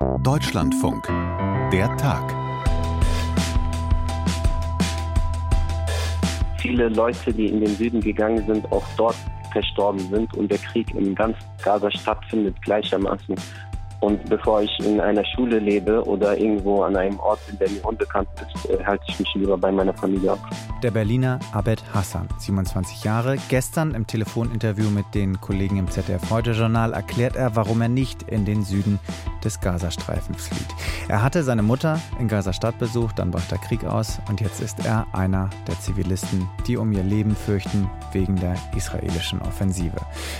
Deutschlandfunk. Der Tag. Viele Leute, die in den Süden gegangen sind, auch dort verstorben sind und der Krieg in ganz Gaza stattfindet gleichermaßen. Und bevor ich in einer Schule lebe oder irgendwo an einem Ort bin, der mir unbekannt ist, äh, halte ich mich lieber bei meiner Familie auf. Der Berliner Abed Hassan, 27 Jahre. Gestern im Telefoninterview mit den Kollegen im ZDF Heute Journal erklärt er, warum er nicht in den Süden des Gazastreifens flieht. Er hatte seine Mutter in Gaza-Stadt besucht, dann brach der Krieg aus und jetzt ist er einer der Zivilisten, die um ihr Leben fürchten wegen der israelischen Offensive.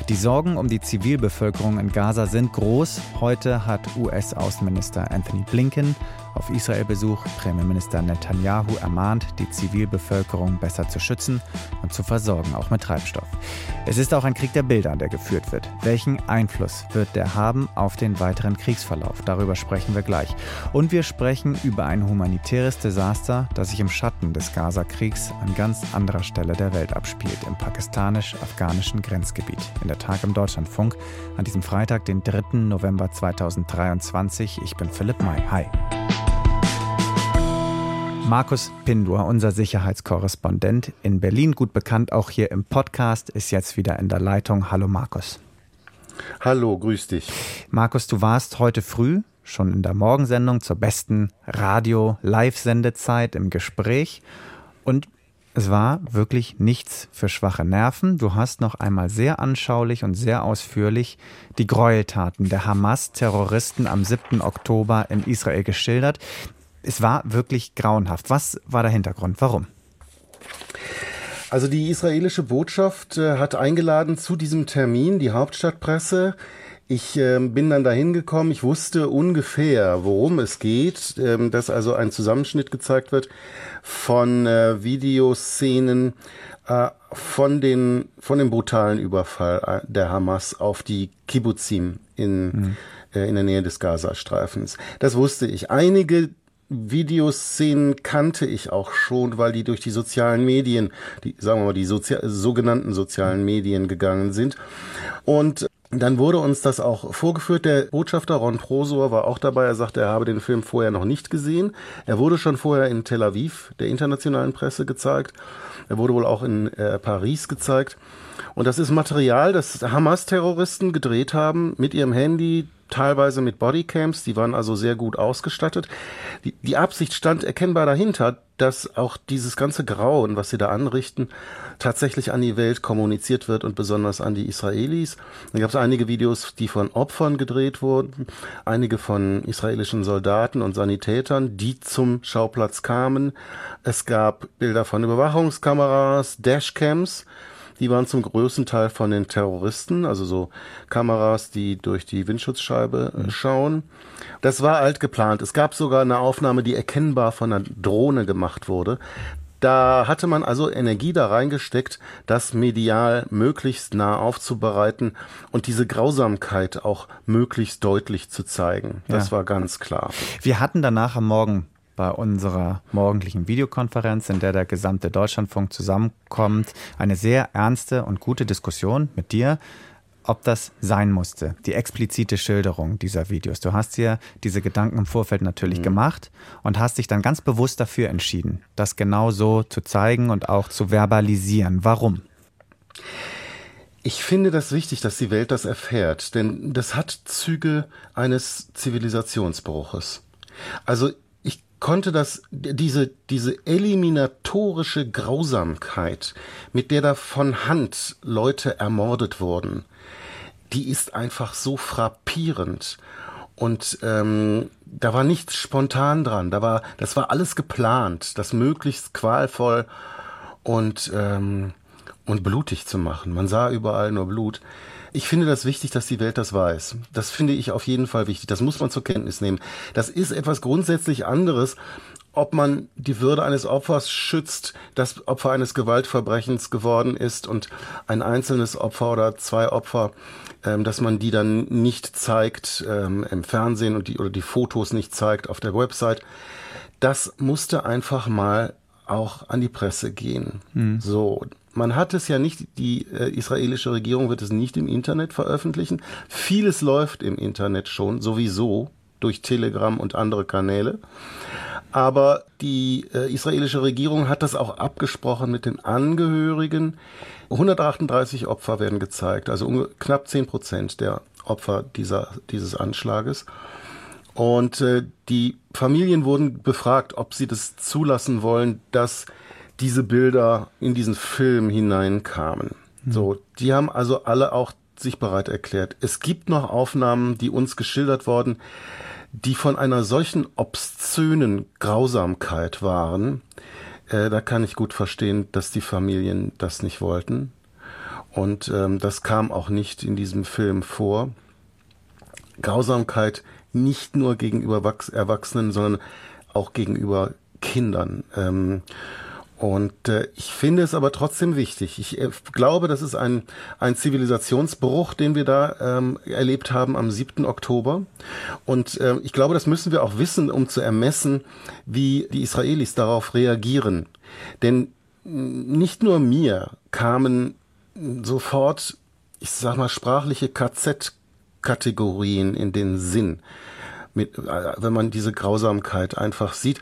Die Sorgen um die Zivilbevölkerung in Gaza sind groß. Heute Hat US-Außenminister Anthony Blinken auf Israel-Besuch Premierminister Netanyahu ermahnt, die Zivilbevölkerung besser zu schützen und zu versorgen, auch mit Treibstoff. Es ist auch ein Krieg der Bilder, der geführt wird. Welchen Einfluss wird der haben auf den weiteren Kriegsverlauf? Darüber sprechen wir gleich. Und wir sprechen über ein humanitäres Desaster, das sich im Schatten des Gaza-Kriegs an ganz anderer Stelle der Welt abspielt, im pakistanisch-afghanischen Grenzgebiet. In der Tag im Deutschlandfunk an diesem Freitag, den 3. November 2023. Ich bin Philipp May. Hi. Markus Pindur, unser Sicherheitskorrespondent in Berlin, gut bekannt auch hier im Podcast, ist jetzt wieder in der Leitung. Hallo Markus. Hallo, grüß dich. Markus, du warst heute früh schon in der Morgensendung zur besten Radio-Live-Sendezeit im Gespräch und es war wirklich nichts für schwache Nerven. Du hast noch einmal sehr anschaulich und sehr ausführlich die Gräueltaten der Hamas-Terroristen am 7. Oktober in Israel geschildert es war wirklich grauenhaft. Was war der Hintergrund? Warum? Also die israelische Botschaft äh, hat eingeladen zu diesem Termin, die Hauptstadtpresse. Ich äh, bin dann dahin gekommen. Ich wusste ungefähr, worum es geht, äh, dass also ein Zusammenschnitt gezeigt wird von äh, Videoszenen äh, von den von dem brutalen Überfall der Hamas auf die Kibbutzim in mhm. in der Nähe des Gazastreifens. Das wusste ich. Einige Videoszenen kannte ich auch schon, weil die durch die sozialen Medien, die, sagen wir mal, die Sozi sogenannten sozialen Medien gegangen sind. Und dann wurde uns das auch vorgeführt. Der Botschafter Ron Prosor war auch dabei. Er sagte, er habe den Film vorher noch nicht gesehen. Er wurde schon vorher in Tel Aviv der internationalen Presse gezeigt. Er wurde wohl auch in äh, Paris gezeigt. Und das ist Material, das Hamas-Terroristen gedreht haben mit ihrem Handy, teilweise mit Bodycams, die waren also sehr gut ausgestattet. Die, die Absicht stand erkennbar dahinter, dass auch dieses ganze Grauen, was sie da anrichten, tatsächlich an die Welt kommuniziert wird und besonders an die Israelis. Da gab es einige Videos, die von Opfern gedreht wurden, einige von israelischen Soldaten und Sanitätern, die zum Schauplatz kamen. Es gab Bilder von Überwachungskameras, Dashcams, die waren zum größten Teil von den Terroristen, also so Kameras, die durch die Windschutzscheibe äh, mhm. schauen. Das war alt geplant. Es gab sogar eine Aufnahme, die erkennbar von einer Drohne gemacht wurde. Da hatte man also Energie da reingesteckt, das medial möglichst nah aufzubereiten und diese Grausamkeit auch möglichst deutlich zu zeigen. Das ja. war ganz klar. Wir hatten danach am Morgen bei unserer morgendlichen Videokonferenz, in der der gesamte Deutschlandfunk zusammenkommt, eine sehr ernste und gute Diskussion mit dir ob das sein musste, die explizite Schilderung dieser Videos. Du hast dir diese Gedanken im Vorfeld natürlich mhm. gemacht und hast dich dann ganz bewusst dafür entschieden, das genau so zu zeigen und auch zu verbalisieren. Warum? Ich finde das wichtig, dass die Welt das erfährt, denn das hat Züge eines Zivilisationsbruches. Also konnte das, diese, diese eliminatorische Grausamkeit, mit der da von Hand Leute ermordet wurden, die ist einfach so frappierend. Und ähm, da war nichts spontan dran. Da war, das war alles geplant, das möglichst qualvoll und ähm, und blutig zu machen. Man sah überall nur Blut. Ich finde das wichtig, dass die Welt das weiß. Das finde ich auf jeden Fall wichtig. Das muss man zur Kenntnis nehmen. Das ist etwas grundsätzlich anderes, ob man die Würde eines Opfers schützt, das Opfer eines Gewaltverbrechens geworden ist und ein einzelnes Opfer oder zwei Opfer, ähm, dass man die dann nicht zeigt ähm, im Fernsehen und die oder die Fotos nicht zeigt auf der Website. Das musste einfach mal auch an die Presse gehen. Mhm. So, man hat es ja nicht, die äh, israelische Regierung wird es nicht im Internet veröffentlichen. Vieles läuft im Internet schon, sowieso. durch Telegram und andere Kanäle. Aber die äh, israelische Regierung hat das auch abgesprochen mit den Angehörigen. 138 Opfer werden gezeigt, also knapp 10 Prozent der Opfer dieser, dieses Anschlages. Und äh, die Familien wurden befragt, ob sie das zulassen wollen, dass diese Bilder in diesen Film hineinkamen. Mhm. So, die haben also alle auch sich bereit erklärt. Es gibt noch Aufnahmen, die uns geschildert worden, die von einer solchen obszönen Grausamkeit waren. Äh, da kann ich gut verstehen, dass die Familien das nicht wollten. Und ähm, das kam auch nicht in diesem Film vor. Grausamkeit nicht nur gegenüber Erwachsenen, sondern auch gegenüber Kindern. Ähm, und äh, ich finde es aber trotzdem wichtig. Ich äh, glaube, das ist ein, ein Zivilisationsbruch, den wir da ähm, erlebt haben am 7. Oktober. Und äh, ich glaube, das müssen wir auch wissen, um zu ermessen, wie die Israelis darauf reagieren. Denn nicht nur mir kamen sofort, ich sag mal, sprachliche KZ-Kategorien in den Sinn, mit, äh, wenn man diese Grausamkeit einfach sieht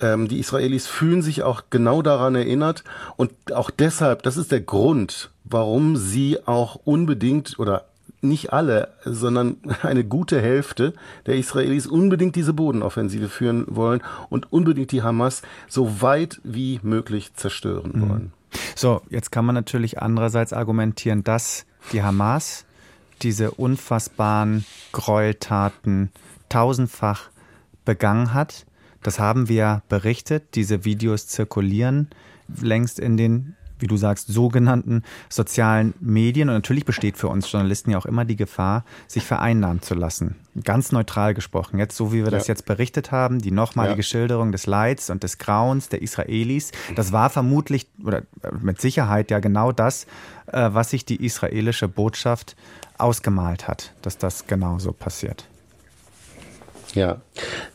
ähm, die Israelis fühlen sich auch genau daran erinnert und auch deshalb, das ist der Grund, warum sie auch unbedingt oder nicht alle, sondern eine gute Hälfte der Israelis unbedingt diese Bodenoffensive führen wollen und unbedingt die Hamas so weit wie möglich zerstören mhm. wollen. So, jetzt kann man natürlich andererseits argumentieren, dass die Hamas diese unfassbaren Gräueltaten tausendfach begangen hat das haben wir berichtet. Diese Videos zirkulieren längst in den wie du sagst, sogenannten sozialen Medien. Und natürlich besteht für uns Journalisten ja auch immer die Gefahr, sich vereinnahmen zu lassen. Ganz neutral gesprochen. Jetzt, so wie wir ja. das jetzt berichtet haben, die nochmalige ja. Schilderung des Leids und des Grauens der Israelis, das war vermutlich oder mit Sicherheit ja genau das, äh, was sich die israelische Botschaft ausgemalt hat, dass das genauso passiert. Ja,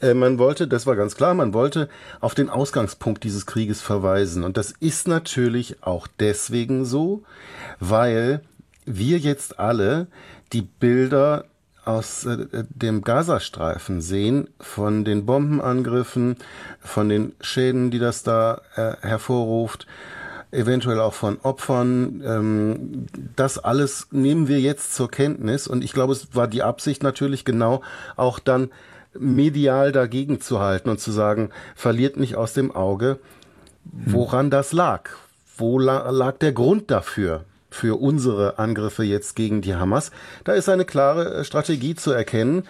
äh, man wollte, das war ganz klar, man wollte auf den Ausgangspunkt dieses Krieges verweisen. Und das ist natürlich auch deswegen so, weil wir jetzt alle die Bilder aus äh, dem Gazastreifen sehen, von den Bombenangriffen, von den Schäden, die das da äh, hervorruft, eventuell auch von Opfern. Ähm, das alles nehmen wir jetzt zur Kenntnis und ich glaube, es war die Absicht natürlich genau auch dann medial dagegen zu halten und zu sagen, verliert nicht aus dem Auge, woran das lag. Wo lag der Grund dafür? für unsere Angriffe jetzt gegen die Hamas. Da ist eine klare äh, Strategie zu erkennen.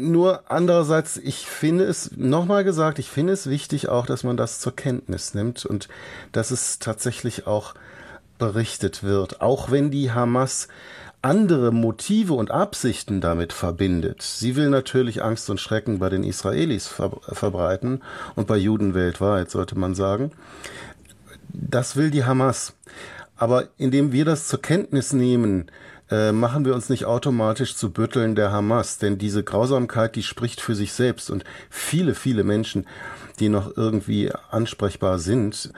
Nur andererseits, ich finde es, nochmal gesagt, ich finde es wichtig auch, dass man das zur Kenntnis nimmt und dass es tatsächlich auch berichtet wird. Auch wenn die Hamas andere Motive und Absichten damit verbindet. Sie will natürlich Angst und Schrecken bei den Israelis verbreiten und bei Juden weltweit, sollte man sagen. Das will die Hamas. Aber indem wir das zur Kenntnis nehmen, äh, machen wir uns nicht automatisch zu Bütteln der Hamas, denn diese Grausamkeit, die spricht für sich selbst und viele, viele Menschen, die noch irgendwie ansprechbar sind,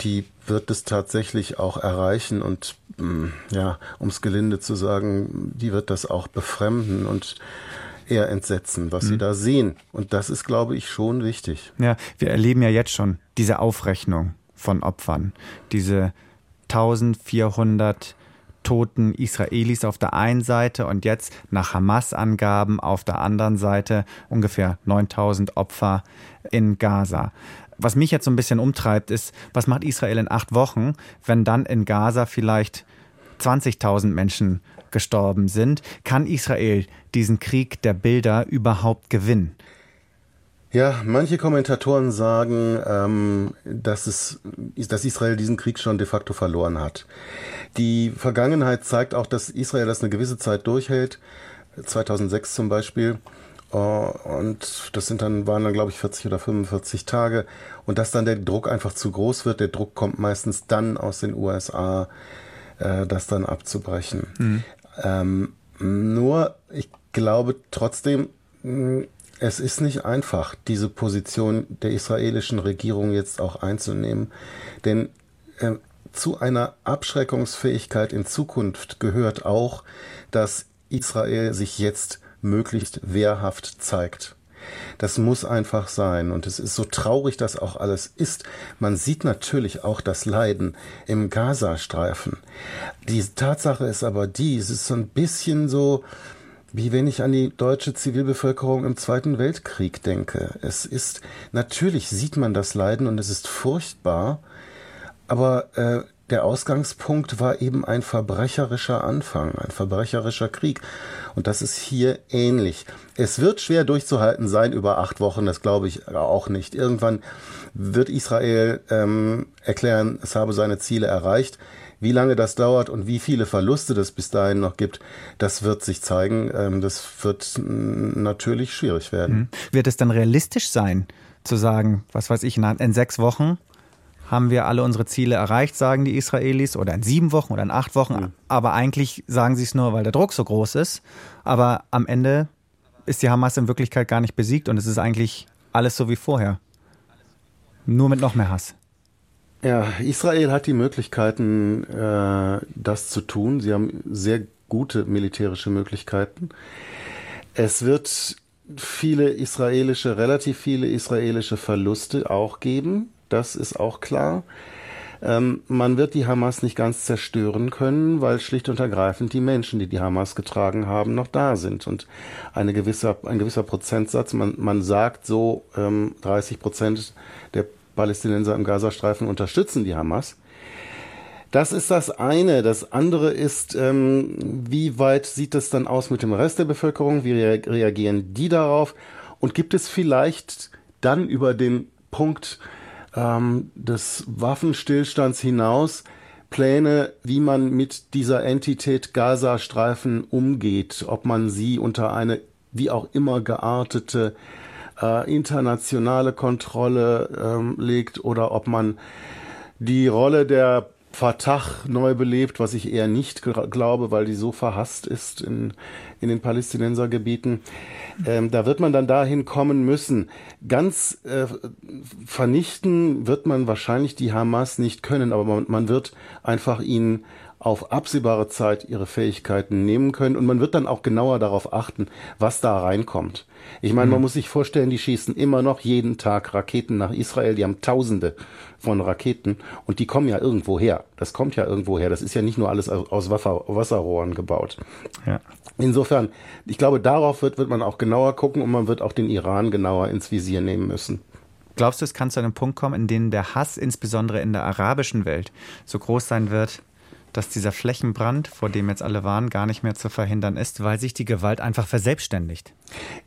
die wird es tatsächlich auch erreichen und ja, um es gelinde zu sagen, die wird das auch befremden und eher entsetzen, was mhm. sie da sehen. Und das ist, glaube ich, schon wichtig. Ja, wir erleben ja jetzt schon diese Aufrechnung von Opfern, diese 1400 toten Israelis auf der einen Seite und jetzt nach Hamas-Angaben auf der anderen Seite ungefähr 9000 Opfer in Gaza was mich jetzt so ein bisschen umtreibt, ist, was macht Israel in acht Wochen, wenn dann in Gaza vielleicht 20.000 Menschen gestorben sind? Kann Israel diesen Krieg der Bilder überhaupt gewinnen? Ja, manche Kommentatoren sagen, ähm, dass, es, dass Israel diesen Krieg schon de facto verloren hat. Die Vergangenheit zeigt auch, dass Israel das eine gewisse Zeit durchhält. 2006 zum Beispiel. Äh, und das sind dann, waren dann, glaube ich, 40 oder 45 Tage. Und dass dann der Druck einfach zu groß wird. Der Druck kommt meistens dann aus den USA, äh, das dann abzubrechen. Mhm. Ähm, nur, ich glaube trotzdem, mm, es ist nicht einfach, diese Position der israelischen Regierung jetzt auch einzunehmen. Denn äh, zu einer Abschreckungsfähigkeit in Zukunft gehört auch, dass Israel sich jetzt möglichst wehrhaft zeigt. Das muss einfach sein. Und es ist so traurig, dass auch alles ist. Man sieht natürlich auch das Leiden im Gazastreifen. Die Tatsache ist aber die, es ist so ein bisschen so, wie wenn ich an die deutsche Zivilbevölkerung im Zweiten Weltkrieg denke. Es ist, natürlich sieht man das Leiden und es ist furchtbar, aber äh, der Ausgangspunkt war eben ein verbrecherischer Anfang, ein verbrecherischer Krieg. Und das ist hier ähnlich. Es wird schwer durchzuhalten sein über acht Wochen, das glaube ich auch nicht. Irgendwann wird Israel ähm, erklären, es habe seine Ziele erreicht. Wie lange das dauert und wie viele Verluste das bis dahin noch gibt, das wird sich zeigen. Ähm, das wird natürlich schwierig werden. Mhm. Wird es dann realistisch sein, zu sagen, was weiß ich, in sechs Wochen haben wir alle unsere Ziele erreicht, sagen die Israelis, oder in sieben Wochen oder in acht Wochen. Mhm. Aber eigentlich sagen sie es nur, weil der Druck so groß ist. Aber am Ende ist die Hamas in Wirklichkeit gar nicht besiegt und es ist eigentlich alles so wie vorher. Nur mit noch mehr Hass. Ja, Israel hat die Möglichkeiten, äh, das zu tun. Sie haben sehr gute militärische Möglichkeiten. Es wird viele israelische, relativ viele israelische Verluste auch geben. Das ist auch klar. Ähm, man wird die Hamas nicht ganz zerstören können, weil schlicht und ergreifend die Menschen, die die Hamas getragen haben, noch da sind. Und eine gewisse, ein gewisser Prozentsatz, man, man sagt so, ähm, 30 Prozent der Palästinenser im Gazastreifen unterstützen die Hamas. Das ist das eine. Das andere ist, ähm, wie weit sieht es dann aus mit dem Rest der Bevölkerung? Wie reagieren die darauf? Und gibt es vielleicht dann über den Punkt ähm, des Waffenstillstands hinaus Pläne, wie man mit dieser Entität Gazastreifen umgeht, ob man sie unter eine wie auch immer geartete äh, internationale Kontrolle ähm, legt oder ob man die Rolle der Fatah neu belebt, was ich eher nicht glaube, weil die so verhasst ist in, in den Palästinensergebieten. Ähm, da wird man dann dahin kommen müssen. Ganz äh, vernichten wird man wahrscheinlich die Hamas nicht können, aber man, man wird einfach ihnen auf absehbare Zeit ihre Fähigkeiten nehmen können und man wird dann auch genauer darauf achten, was da reinkommt. Ich meine, man mhm. muss sich vorstellen, die schießen immer noch jeden Tag Raketen nach Israel. Die haben Tausende von Raketen und die kommen ja irgendwo her. Das kommt ja irgendwo her. Das ist ja nicht nur alles aus Wasser, Wasserrohren gebaut. Ja. Insofern, ich glaube, darauf wird, wird man auch genauer gucken und man wird auch den Iran genauer ins Visier nehmen müssen. Glaubst du, es kann zu einem Punkt kommen, in dem der Hass insbesondere in der arabischen Welt so groß sein wird, dass dieser Flächenbrand, vor dem jetzt alle waren, gar nicht mehr zu verhindern ist, weil sich die Gewalt einfach verselbstständigt.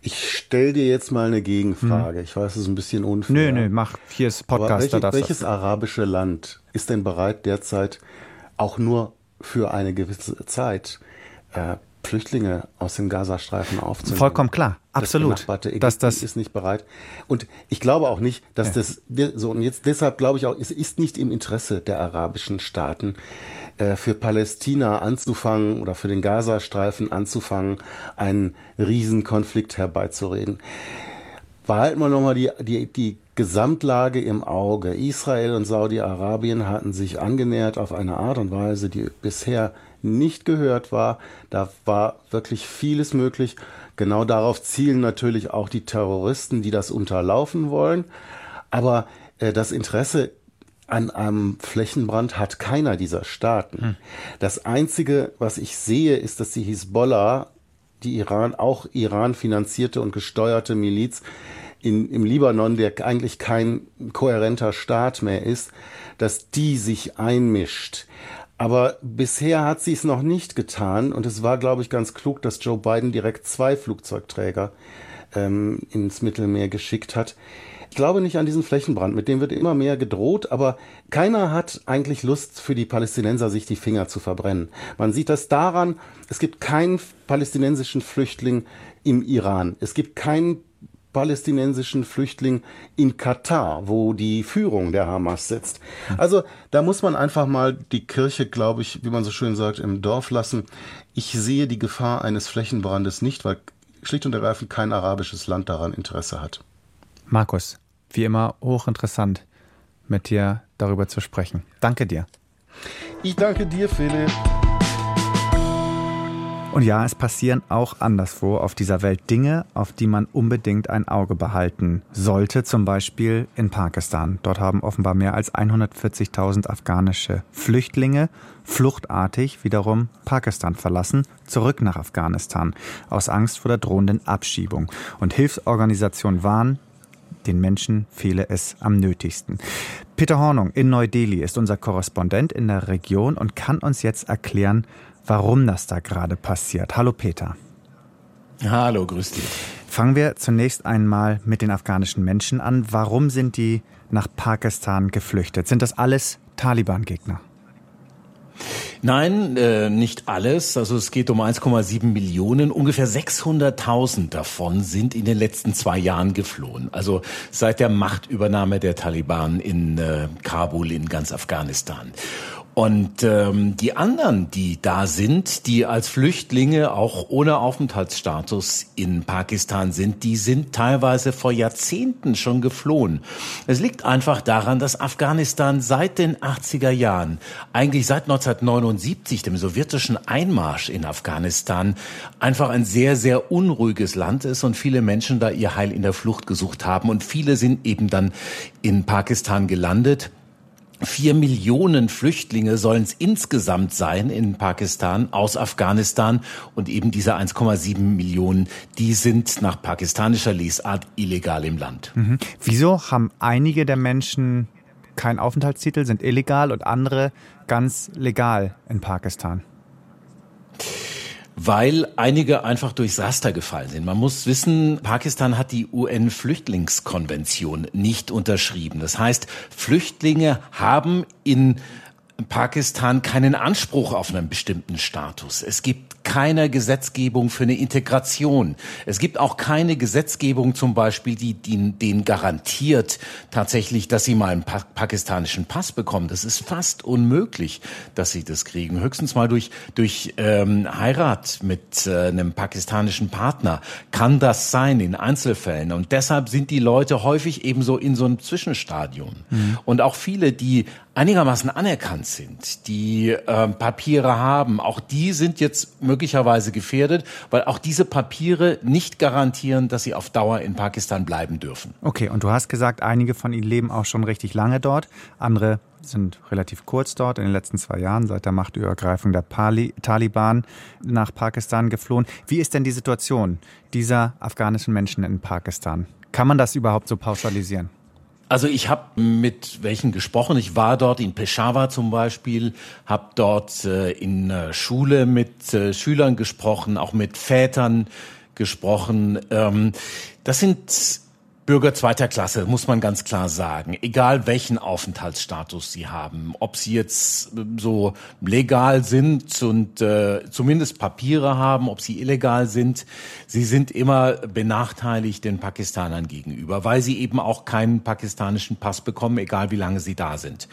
Ich stelle dir jetzt mal eine Gegenfrage. Hm. Ich weiß, es ist ein bisschen unfair. Nö, nö, mach. Hier ist Podcast. Welche, welches arabische Land ist denn bereit, derzeit auch nur für eine gewisse Zeit äh, Flüchtlinge aus dem Gazastreifen aufzunehmen. Vollkommen klar, absolut. Das dass das ist nicht bereit. Und ich glaube auch nicht, dass ja. das so und jetzt deshalb glaube ich auch, es ist nicht im Interesse der arabischen Staaten äh, für Palästina anzufangen oder für den Gazastreifen anzufangen, einen Riesenkonflikt herbeizureden. Behalten wir nochmal die, die, die Gesamtlage im Auge. Israel und Saudi-Arabien hatten sich angenähert auf eine Art und Weise, die bisher nicht gehört war. Da war wirklich vieles möglich. Genau darauf zielen natürlich auch die Terroristen, die das unterlaufen wollen. Aber äh, das Interesse an einem Flächenbrand hat keiner dieser Staaten. Hm. Das Einzige, was ich sehe, ist, dass die Hisbollah, die Iran, auch Iran finanzierte und gesteuerte Miliz in, im Libanon, der eigentlich kein kohärenter Staat mehr ist, dass die sich einmischt. Aber bisher hat sie es noch nicht getan und es war, glaube ich, ganz klug, dass Joe Biden direkt zwei Flugzeugträger ähm, ins Mittelmeer geschickt hat. Ich glaube nicht an diesen Flächenbrand, mit dem wird immer mehr gedroht, aber keiner hat eigentlich Lust für die Palästinenser, sich die Finger zu verbrennen. Man sieht das daran, es gibt keinen palästinensischen Flüchtling im Iran. Es gibt keinen palästinensischen Flüchtling in Katar, wo die Führung der Hamas sitzt. Also da muss man einfach mal die Kirche, glaube ich, wie man so schön sagt, im Dorf lassen. Ich sehe die Gefahr eines Flächenbrandes nicht, weil schlicht und ergreifend kein arabisches Land daran Interesse hat. Markus, wie immer hochinteressant, mit dir darüber zu sprechen. Danke dir. Ich danke dir, Philipp. Und ja, es passieren auch anderswo auf dieser Welt Dinge, auf die man unbedingt ein Auge behalten sollte. Zum Beispiel in Pakistan. Dort haben offenbar mehr als 140.000 afghanische Flüchtlinge fluchtartig wiederum Pakistan verlassen, zurück nach Afghanistan, aus Angst vor der drohenden Abschiebung. Und Hilfsorganisationen warnen, den Menschen fehle es am nötigsten. Peter Hornung in Neu-Delhi ist unser Korrespondent in der Region und kann uns jetzt erklären, warum das da gerade passiert. Hallo Peter. Hallo, grüß dich. Fangen wir zunächst einmal mit den afghanischen Menschen an. Warum sind die nach Pakistan geflüchtet? Sind das alles Taliban-Gegner? Nein, äh, nicht alles. Also es geht um 1,7 Millionen. Ungefähr 600.000 davon sind in den letzten zwei Jahren geflohen. Also seit der Machtübernahme der Taliban in äh, Kabul in ganz Afghanistan. Und ähm, die anderen, die da sind, die als Flüchtlinge auch ohne Aufenthaltsstatus in Pakistan sind, die sind teilweise vor Jahrzehnten schon geflohen. Es liegt einfach daran, dass Afghanistan seit den 80er Jahren, eigentlich seit 1979, dem sowjetischen Einmarsch in Afghanistan, einfach ein sehr, sehr unruhiges Land ist und viele Menschen da ihr Heil in der Flucht gesucht haben. Und viele sind eben dann in Pakistan gelandet. Vier Millionen Flüchtlinge sollen es insgesamt sein in Pakistan aus Afghanistan und eben diese 1,7 Millionen, die sind nach pakistanischer Lesart illegal im Land. Mhm. Wieso haben einige der Menschen keinen Aufenthaltstitel, sind illegal und andere ganz legal in Pakistan? Weil einige einfach durchs Raster gefallen sind. Man muss wissen, Pakistan hat die UN-Flüchtlingskonvention nicht unterschrieben. Das heißt, Flüchtlinge haben in Pakistan keinen Anspruch auf einen bestimmten Status. Es gibt keine Gesetzgebung für eine Integration. Es gibt auch keine Gesetzgebung zum Beispiel, die, die denen garantiert tatsächlich, dass sie mal einen pa pakistanischen Pass bekommen. Das ist fast unmöglich, dass sie das kriegen. Höchstens mal durch, durch ähm, Heirat mit äh, einem pakistanischen Partner kann das sein in Einzelfällen. Und deshalb sind die Leute häufig ebenso in so einem Zwischenstadium. Mhm. Und auch viele, die einigermaßen anerkannt sind, die äh, Papiere haben, auch die sind jetzt möglicherweise gefährdet, weil auch diese Papiere nicht garantieren, dass sie auf Dauer in Pakistan bleiben dürfen. Okay, und du hast gesagt, einige von ihnen leben auch schon richtig lange dort, andere sind relativ kurz dort, in den letzten zwei Jahren, seit der Machtübergreifung der Pali Taliban nach Pakistan geflohen. Wie ist denn die Situation dieser afghanischen Menschen in Pakistan? Kann man das überhaupt so pauschalisieren? Also ich habe mit welchen gesprochen. Ich war dort in Peshawar zum Beispiel, habe dort äh, in Schule mit äh, Schülern gesprochen, auch mit Vätern gesprochen. Ähm, das sind Bürger zweiter Klasse, muss man ganz klar sagen. Egal welchen Aufenthaltsstatus sie haben, ob sie jetzt ähm, so legal sind und äh, zumindest Papiere haben, ob sie illegal sind, sie sind immer benachteiligt den Pakistanern gegenüber, weil sie eben auch keinen pakistanischen Pass bekommen, egal wie lange sie da sind.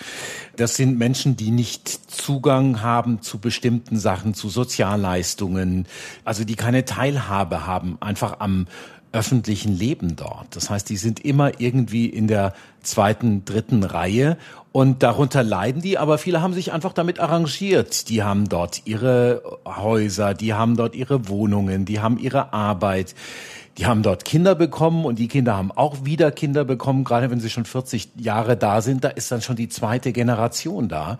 Das sind Menschen, die nicht Zugang haben zu bestimmten Sachen, zu Sozialleistungen, also die keine Teilhabe haben, einfach am öffentlichen Leben dort. Das heißt, die sind immer irgendwie in der zweiten, dritten Reihe und darunter leiden die, aber viele haben sich einfach damit arrangiert. Die haben dort ihre Häuser, die haben dort ihre Wohnungen, die haben ihre Arbeit. Die haben dort Kinder bekommen und die Kinder haben auch wieder Kinder bekommen, gerade wenn sie schon 40 Jahre da sind, da ist dann schon die zweite Generation da.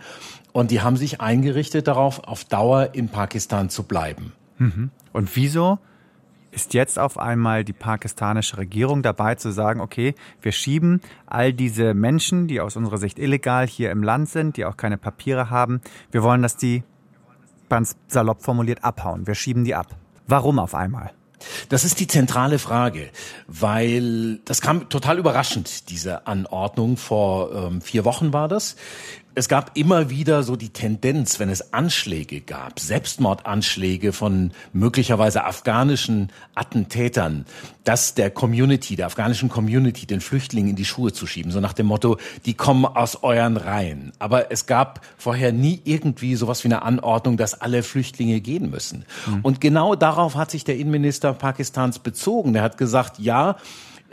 Und die haben sich eingerichtet darauf, auf Dauer in Pakistan zu bleiben. Mhm. Und wieso ist jetzt auf einmal die pakistanische Regierung dabei zu sagen, okay, wir schieben all diese Menschen, die aus unserer Sicht illegal hier im Land sind, die auch keine Papiere haben, wir wollen, dass die ganz salopp formuliert abhauen. Wir schieben die ab. Warum auf einmal? Das ist die zentrale Frage, weil das kam total überraschend, diese Anordnung. Vor ähm, vier Wochen war das es gab immer wieder so die Tendenz, wenn es Anschläge gab, Selbstmordanschläge von möglicherweise afghanischen Attentätern, das der Community, der afghanischen Community, den Flüchtlingen in die Schuhe zu schieben, so nach dem Motto, die kommen aus euren Reihen. Aber es gab vorher nie irgendwie sowas wie eine Anordnung, dass alle Flüchtlinge gehen müssen. Mhm. Und genau darauf hat sich der Innenminister Pakistans bezogen. Er hat gesagt, ja,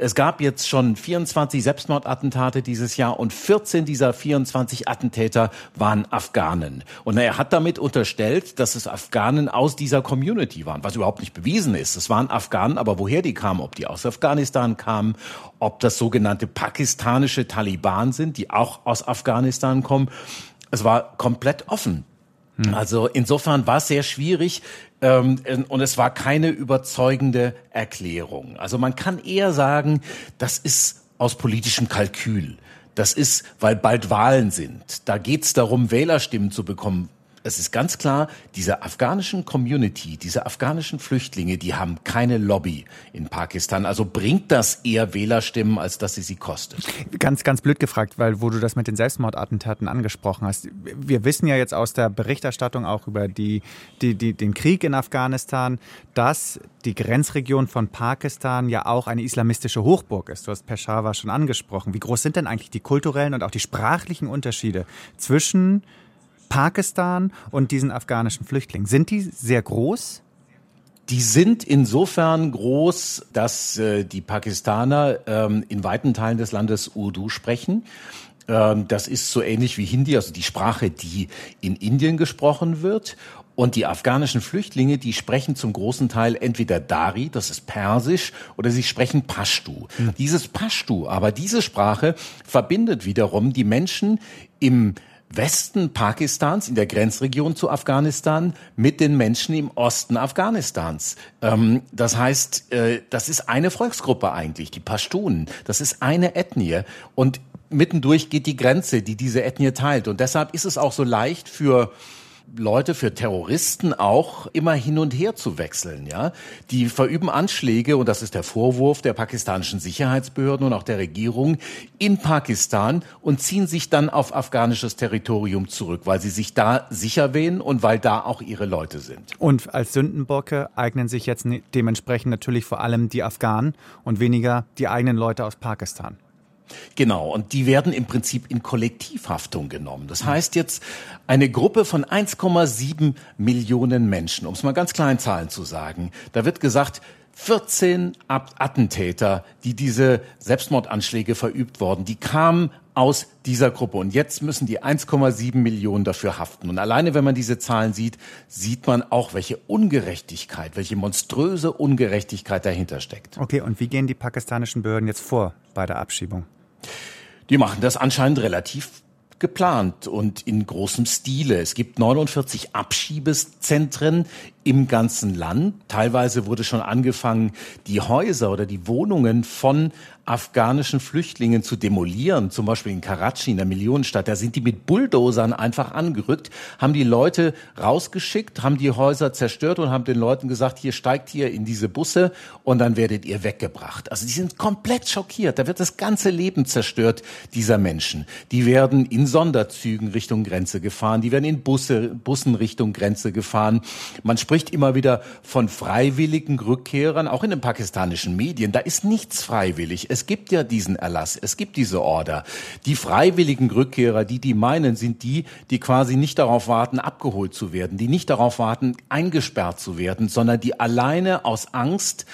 Es gab jetzt schon 24 Selbstmordattentate dieses Jahr und 14 dieser 24 Attentäter waren Afghanen. Und er hat damit unterstellt, dass es Afghanen aus dieser Community waren, was überhaupt nicht bewiesen ist. Es waren Afghanen, aber woher die kamen, ob die aus Afghanistan kamen, ob das sogenannte pakistanische Taliban sind, die auch aus Afghanistan kommen. Es war komplett offen. Hm. Also insofern war es sehr schwierig ähm, und es war keine überzeugende Erklärung. Also man kann eher sagen, das ist aus politischem Kalkül. Das ist, weil bald Wahlen sind. Da geht es darum, Wählerstimmen zu bekommen es ist ganz klar, diese afghanischen Community, diese afghanischen Flüchtlinge, die haben keine Lobby in Pakistan. Also bringt das eher Wählerstimmen, als dass sie sie kostet. Ganz, ganz blöd gefragt, weil wo du das mit den Selbstmordattentaten angesprochen hast. Wir wissen ja jetzt aus der Berichterstattung auch über die, die, die, den Krieg in Afghanistan, dass die Grenzregion von Pakistan ja auch eine islamistische Hochburg ist. Du hast Peshawar schon angesprochen. Wie groß sind denn eigentlich die kulturellen und auch die sprachlichen Unterschiede zwischen Pakistan und diesen afghanischen Flüchtlingen. Sind die sehr groß? Die sind insofern groß, dass äh, die Pakistaner ähm, in weiten Teilen des Landes Urdu sprechen. Ähm, das ist so ähnlich wie Hindi, also die Sprache, die in Indien gesprochen wird. Und die afghanischen Flüchtlinge, die sprechen zum großen Teil entweder Dari, das ist Persisch, oder sie sprechen Pashtu. Mhm. Dieses Pashtu, aber diese Sprache verbindet wiederum die Menschen im Westen Pakistans, in der Grenzregion zu Afghanistan, mit den Menschen im Osten Afghanistans. Ähm, das heißt, äh, das ist eine Volksgruppe eigentlich, die Pashtunen. Das ist eine Ethnie. Und mittendurch geht die Grenze, die diese Ethnie teilt. Und deshalb ist es auch so leicht für Leute, für Terroristen auch immer hin und her zu wechseln, ja. Die verüben Anschläge, und das ist der Vorwurf der pakistanischen Sicherheitsbehörden und auch der Regierung, in Pakistan und ziehen sich dann auf afghanisches Territorium zurück, weil sie sich da sicher wähnen und weil da auch ihre Leute sind. Und als Sündenbocke eignen sich jetzt ne, dementsprechend natürlich vor allem die Afghanen und weniger die eigenen Leute aus Pakistan. Genau, und die werden im Prinzip in Kollektivhaftung genommen. Das heißt jetzt eine Gruppe von 1,7 Millionen Menschen, um es mal ganz kleinen Zahlen zu sagen. Da wird gesagt, 14 Attentäter, die diese Selbstmordanschläge verübt worden, die kamen aus dieser Gruppe. Und jetzt müssen die 1,7 Millionen dafür haften. Und alleine, wenn man diese Zahlen sieht, sieht man auch, welche Ungerechtigkeit, welche monströse Ungerechtigkeit dahinter steckt. Okay, und wie gehen die pakistanischen Behörden jetzt vor bei der Abschiebung? Die machen das anscheinend relativ geplant und in großem Stile. Es gibt 49 Abschiebezentren im ganzen Land. Teilweise wurde schon angefangen, die Häuser oder die Wohnungen von afghanischen Flüchtlingen zu demolieren, zum Beispiel in Karachi, in der Millionenstadt. Da sind die mit Bulldozern einfach angerückt, haben die Leute rausgeschickt, haben die Häuser zerstört und haben den Leuten gesagt, hier steigt hier in diese Busse und dann werdet ihr weggebracht. Also die sind komplett schockiert. Da wird das ganze Leben zerstört dieser Menschen. Die werden in Sonderzügen Richtung Grenze gefahren, die werden in Busse, Bussen Richtung Grenze gefahren. Man spricht immer wieder von freiwilligen Rückkehrern, auch in den pakistanischen Medien. Da ist nichts freiwillig. Es gibt ja diesen Erlass, es gibt diese Order. Die freiwilligen Rückkehrer, die die meinen, sind die, die quasi nicht darauf warten, abgeholt zu werden, die nicht darauf warten, eingesperrt zu werden, sondern die alleine aus Angst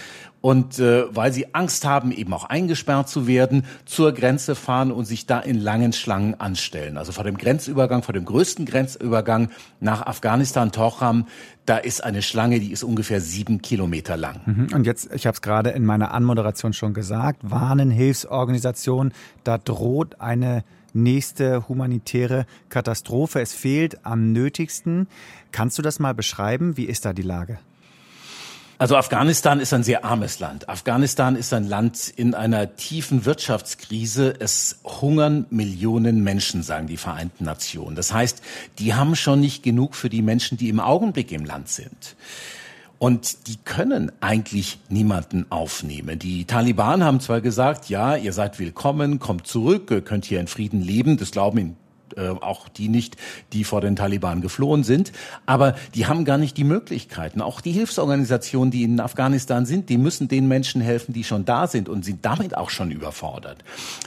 und äh, weil sie Angst haben, eben auch eingesperrt zu werden, zur Grenze fahren und sich da in langen Schlangen anstellen. Also vor dem Grenzübergang, vor dem größten Grenzübergang nach Afghanistan, Tocham, da ist eine Schlange, die ist ungefähr sieben Kilometer lang. Mhm. Und jetzt, ich habe es gerade in meiner Anmoderation schon gesagt, warnen Hilfsorganisationen, da droht eine nächste humanitäre Katastrophe. Es fehlt am nötigsten. Kannst du das mal beschreiben? Wie ist da die Lage? Also Afghanistan ist ein sehr armes Land. Afghanistan ist ein Land in einer tiefen Wirtschaftskrise. Es hungern Millionen Menschen, sagen die Vereinten Nationen. Das heißt, die haben schon nicht genug für die Menschen, die im Augenblick im Land sind. Und die können eigentlich niemanden aufnehmen. Die Taliban haben zwar gesagt, ja, ihr seid willkommen, kommt zurück, könnt hier in Frieden leben. Das glauben äh, auch die nicht, die vor den Taliban geflohen sind. Aber die haben gar nicht die Möglichkeiten. Auch die Hilfsorganisationen, die in Afghanistan sind, die müssen den Menschen helfen, die schon da sind und sind damit auch schon überfordert.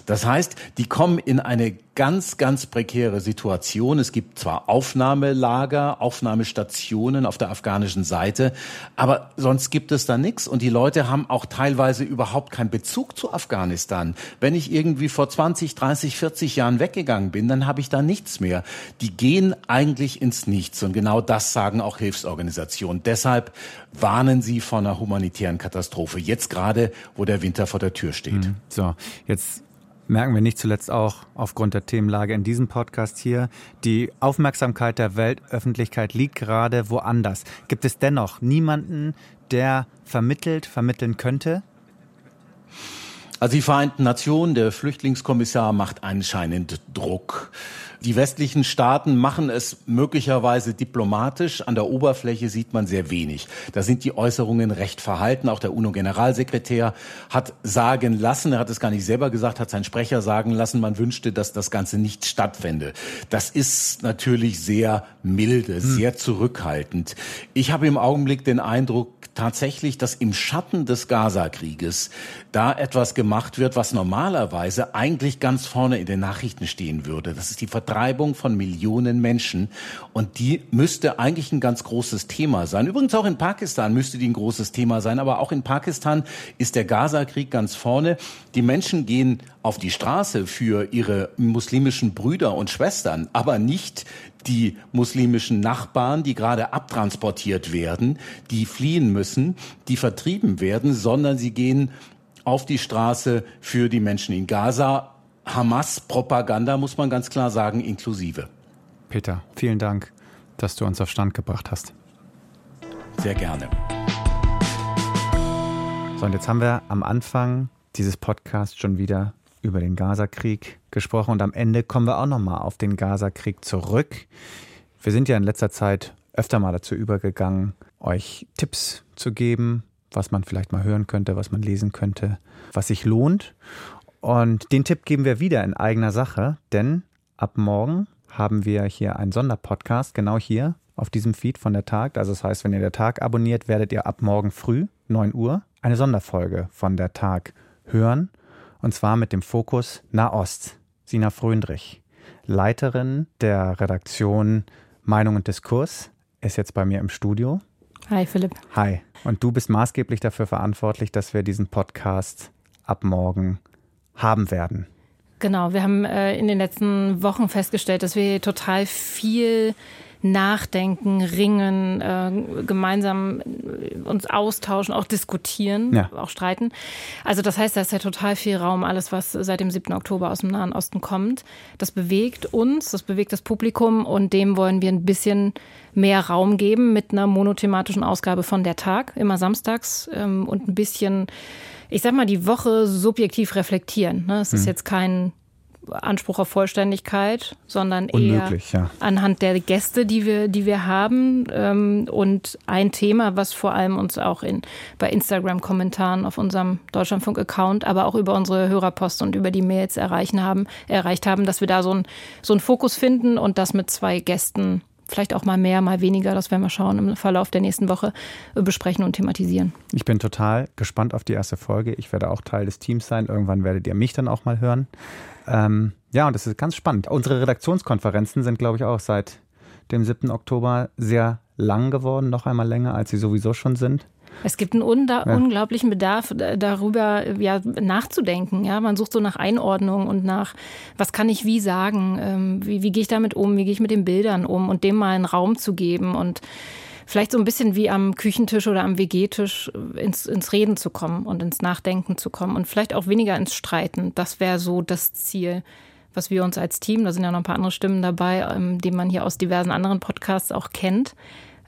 Das heißt, die kommen in eine ganz, ganz prekäre Situation. Es gibt zwar Aufnahmelager, Aufnahmestationen auf der afghanischen Seite, aber sonst gibt es da nichts. Und die Leute haben auch teilweise überhaupt keinen Bezug zu Afghanistan. Wenn ich irgendwie vor 20, 30, 40 Jahren weggegangen bin, dann habe ich da nichts mehr. Die gehen eigentlich ins Nichts. Und genau das sagen auch Hilfsorganisationen. Deshalb warnen sie vor einer humanitären Katastrophe. Jetzt gerade, wo der Winter vor der Tür steht. Mhm. So, jetzt merken wir nicht zuletzt auch aufgrund der Themenlage in diesem Podcast hier, die Aufmerksamkeit der Weltöffentlichkeit liegt gerade woanders. Gibt es dennoch niemanden, der vermittelt, vermitteln könnte? Also die Vereinten Nationen, der Flüchtlingskommissar macht anscheinend Druck. Die westlichen Staaten machen es möglicherweise diplomatisch. An der Oberfläche sieht man sehr wenig. Da sind die Äußerungen recht verhalten. Auch der UNO-Generalsekretär hat sagen lassen, er hat es gar nicht selber gesagt, hat sein Sprecher sagen lassen, man wünschte, dass das Ganze nicht stattfände. Das ist natürlich sehr milde, hm. sehr zurückhaltend. Ich habe im Augenblick den Eindruck tatsächlich, dass im Schatten des Gaza-Krieges da etwas gemacht wird, was normalerweise eigentlich ganz vorne in den Nachrichten stehen würde. Das ist die Vertreibung von Millionen Menschen. Und die müsste eigentlich ein ganz großes Thema sein. Übrigens auch in Pakistan müsste die ein großes Thema sein. Aber auch in Pakistan ist der Gaza-Krieg ganz vorne. Die Menschen gehen auf die Straße für ihre muslimischen Brüder und Schwestern, aber nicht die muslimischen Nachbarn, die gerade abtransportiert werden, die fliehen müssen, die vertrieben werden, sondern sie gehen auf die Straße für die Menschen in Gaza. Hamas-Propaganda, muss man ganz klar sagen, inklusive. Peter, vielen Dank, dass du uns auf Stand gebracht hast. Sehr gerne. So, und jetzt haben wir am Anfang dieses Podcasts schon wieder über den Gazakrieg gesprochen und am Ende kommen wir auch nochmal auf den Gazakrieg zurück. Wir sind ja in letzter Zeit öfter mal dazu übergegangen, euch Tipps zu geben, was man vielleicht mal hören könnte, was man lesen könnte, was sich lohnt. Und den Tipp geben wir wieder in eigener Sache, denn ab morgen haben wir hier einen Sonderpodcast, genau hier auf diesem Feed von der Tag. Also das heißt, wenn ihr der Tag abonniert, werdet ihr ab morgen früh, 9 Uhr, eine Sonderfolge von der Tag hören. Und zwar mit dem Fokus Nahost. Sina Fröndrich, Leiterin der Redaktion Meinung und Diskurs, ist jetzt bei mir im Studio. Hi Philipp. Hi. Und du bist maßgeblich dafür verantwortlich, dass wir diesen Podcast ab morgen haben werden. Genau, wir haben äh, in den letzten Wochen festgestellt, dass wir total viel nachdenken, ringen, äh, gemeinsam äh, uns austauschen, auch diskutieren, ja. auch streiten. Also das heißt, da ist ja total viel Raum, alles, was seit dem 7. Oktober aus dem Nahen Osten kommt. Das bewegt uns, das bewegt das Publikum und dem wollen wir ein bisschen mehr Raum geben mit einer monothematischen Ausgabe von der Tag, immer samstags ähm, und ein bisschen ich sag mal, die Woche subjektiv reflektieren. Ne? Es ist hm. jetzt kein Anspruch auf Vollständigkeit, sondern eher ja. anhand der Gäste, die wir, die wir haben ähm, und ein Thema, was vor allem uns auch in, bei Instagram-Kommentaren auf unserem Deutschlandfunk-Account, aber auch über unsere Hörerpost und über die Mails erreichen haben, erreicht haben, dass wir da so, ein, so einen Fokus finden und das mit zwei Gästen vielleicht auch mal mehr, mal weniger, das werden wir schauen im Verlauf der nächsten Woche äh, besprechen und thematisieren. Ich bin total gespannt auf die erste Folge. Ich werde auch Teil des Teams sein. Irgendwann werdet ihr mich dann auch mal hören. Ähm, ja, und das ist ganz spannend. Unsere Redaktionskonferenzen sind, glaube ich, auch seit dem 7. Oktober sehr lang geworden, noch einmal länger, als sie sowieso schon sind. Es gibt einen ja. unglaublichen Bedarf, darüber ja, nachzudenken. Ja? Man sucht so nach Einordnung und nach, was kann ich wie sagen, ähm, wie, wie gehe ich damit um, wie gehe ich mit den Bildern um und dem mal einen Raum zu geben und vielleicht so ein bisschen wie am Küchentisch oder am WG-Tisch ins, ins Reden zu kommen und ins Nachdenken zu kommen und vielleicht auch weniger ins Streiten. Das wäre so das Ziel was wir uns als Team, da sind ja noch ein paar andere Stimmen dabei, ähm, die man hier aus diversen anderen Podcasts auch kennt,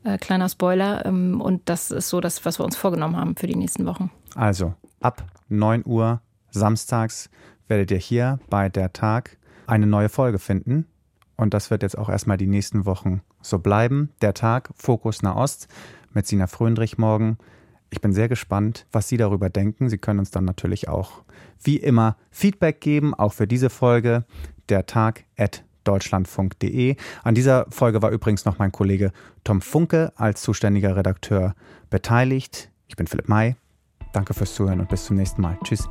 äh, kleiner Spoiler. Ähm, und das ist so das, was wir uns vorgenommen haben für die nächsten Wochen. Also ab 9 Uhr samstags werdet ihr hier bei der Tag eine neue Folge finden. Und das wird jetzt auch erstmal die nächsten Wochen so bleiben. Der Tag Fokus Nahost mit Sina Fröndrich morgen. Ich bin sehr gespannt, was Sie darüber denken. Sie können uns dann natürlich auch wie immer Feedback geben, auch für diese Folge. Der Tag at deutschlandfunk.de. An dieser Folge war übrigens noch mein Kollege Tom Funke als zuständiger Redakteur beteiligt. Ich bin Philipp May. Danke fürs Zuhören und bis zum nächsten Mal. Tschüss.